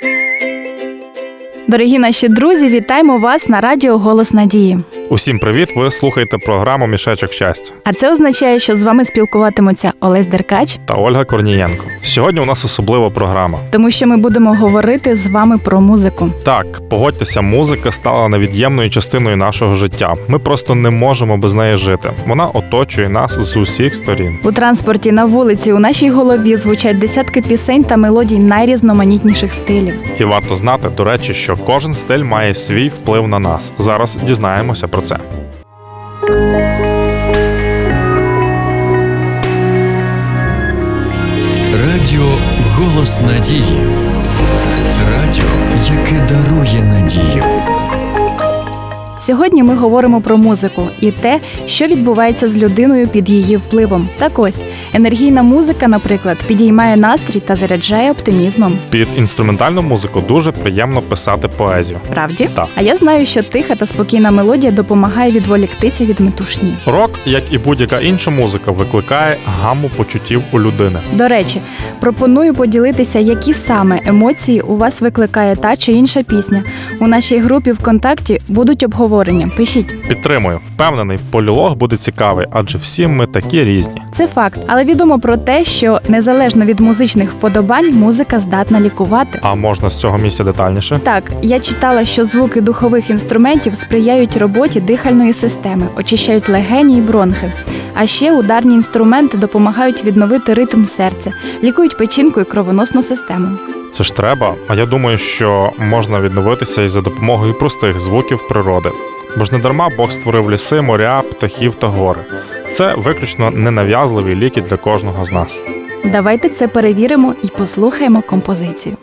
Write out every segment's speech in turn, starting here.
thank you Дорогі наші друзі, вітаємо вас на радіо Голос Надії. Усім привіт! Ви слухаєте програму Мішечок щастя А це означає, що з вами спілкуватимуться Олесь Деркач, та Ольга Корнієнко. Сьогодні у нас особлива програма. тому що ми будемо говорити з вами про музику. Так, погодьтеся, музика стала невід'ємною частиною нашого життя. Ми просто не можемо без неї жити. Вона оточує нас з усіх сторін. У транспорті на вулиці у нашій голові звучать десятки пісень та мелодій найрізноманітніших стилів. І варто знати, до речі, що кожен стиль має свій вплив на нас. Зараз дізнаємося про це. Радіо Голос Надії. Радіо, яке дарує надію. Сьогодні ми говоримо про музику і те, що відбувається з людиною під її впливом. Так ось енергійна музика, наприклад, підіймає настрій та заряджає оптимізмом. Під інструментальну музику дуже приємно писати поезію. Правді? Так. А я знаю, що тиха та спокійна мелодія допомагає відволіктися від метушні. Рок, як і будь-яка інша музика, викликає гаму почуттів у людини. До речі, пропоную поділитися, які саме емоції у вас викликає та чи інша пісня. У нашій групі ВКонтакті будуть обговорення. Пишіть, Підтримую, впевнений, полілог буде цікавий, адже всі ми такі різні. це факт, але відомо про те, що незалежно від музичних вподобань, музика здатна лікувати. А можна з цього місця детальніше? Так, я читала, що звуки духових інструментів сприяють роботі дихальної системи, очищають легені і бронхи. А ще ударні інструменти допомагають відновити ритм серця, лікують печінку і кровоносну систему. Це ж треба. А я думаю, що можна відновитися і за допомогою простих звуків природи. Бо ж не дарма Бог створив ліси, моря, птахів та гори. Це виключно ненав'язливі ліки для кожного з нас. Давайте це перевіримо і послухаємо композицію.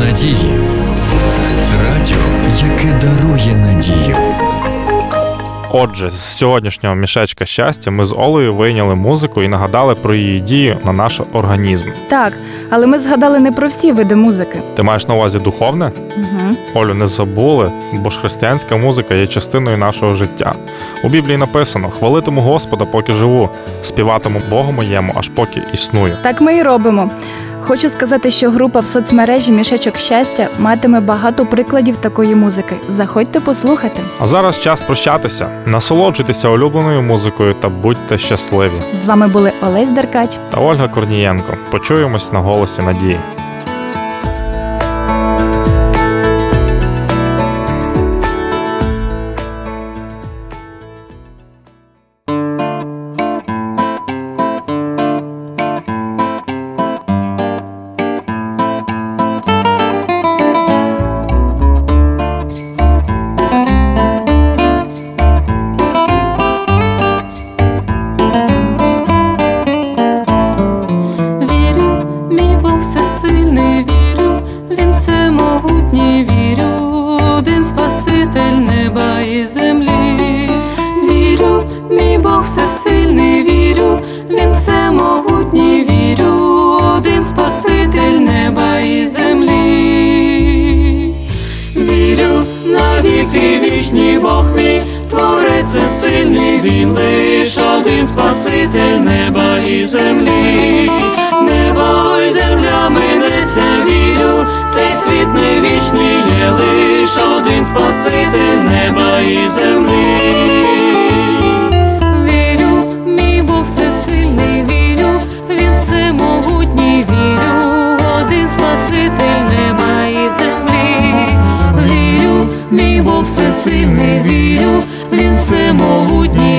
Надії. Радіо, яке дарує надію. Отже, з сьогоднішнього мішечка щастя ми з Олею вийняли музику і нагадали про її дію на наш організм. Так, але ми згадали не про всі види музики. Ти маєш на увазі духовне? Угу. Олю, не забули, бо ж християнська музика є частиною нашого життя. У Біблії написано: хвалитиму Господа, поки живу, співатиму Богу моєму, аж поки існую. Так ми і робимо. Хочу сказати, що група в соцмережі Мішечок щастя матиме багато прикладів такої музики. Заходьте послухати. А зараз час прощатися. Насолоджуйтеся улюбленою музикою та будьте щасливі. З вами були Олесь Деркач. Та Ольга Корнієнко. Почуємось на голосі надії. Творець сильний, він лиш один Спаситель неба і землі. Небо і земля минеться, вірю, цей світ не вічний є лиш один Спаситель неба і землі. Вірю, мій Бог всесильний, вірю, він всемогутній, вірю, один Спаситель неба землі. Вірю, мій Бог всесильний, вірю, всемогутній,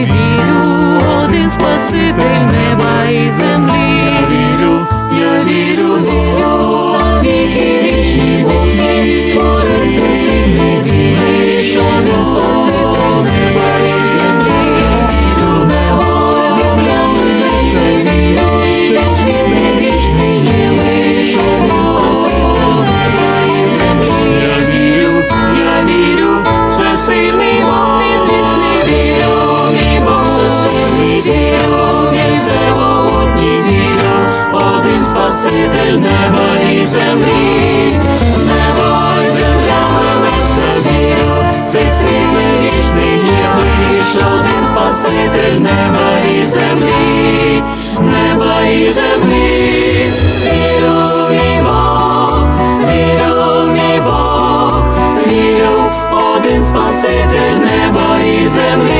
землі. Небо земля минеться, вірю, цей світ не вічний є один Спаситель неба і землі, неба землі. Бог, вірю, мій один Спаситель неба і землі.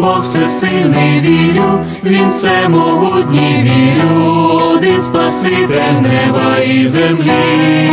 Бог всесильний вірю, він всемогутній вірю, один спаситель неба і землі.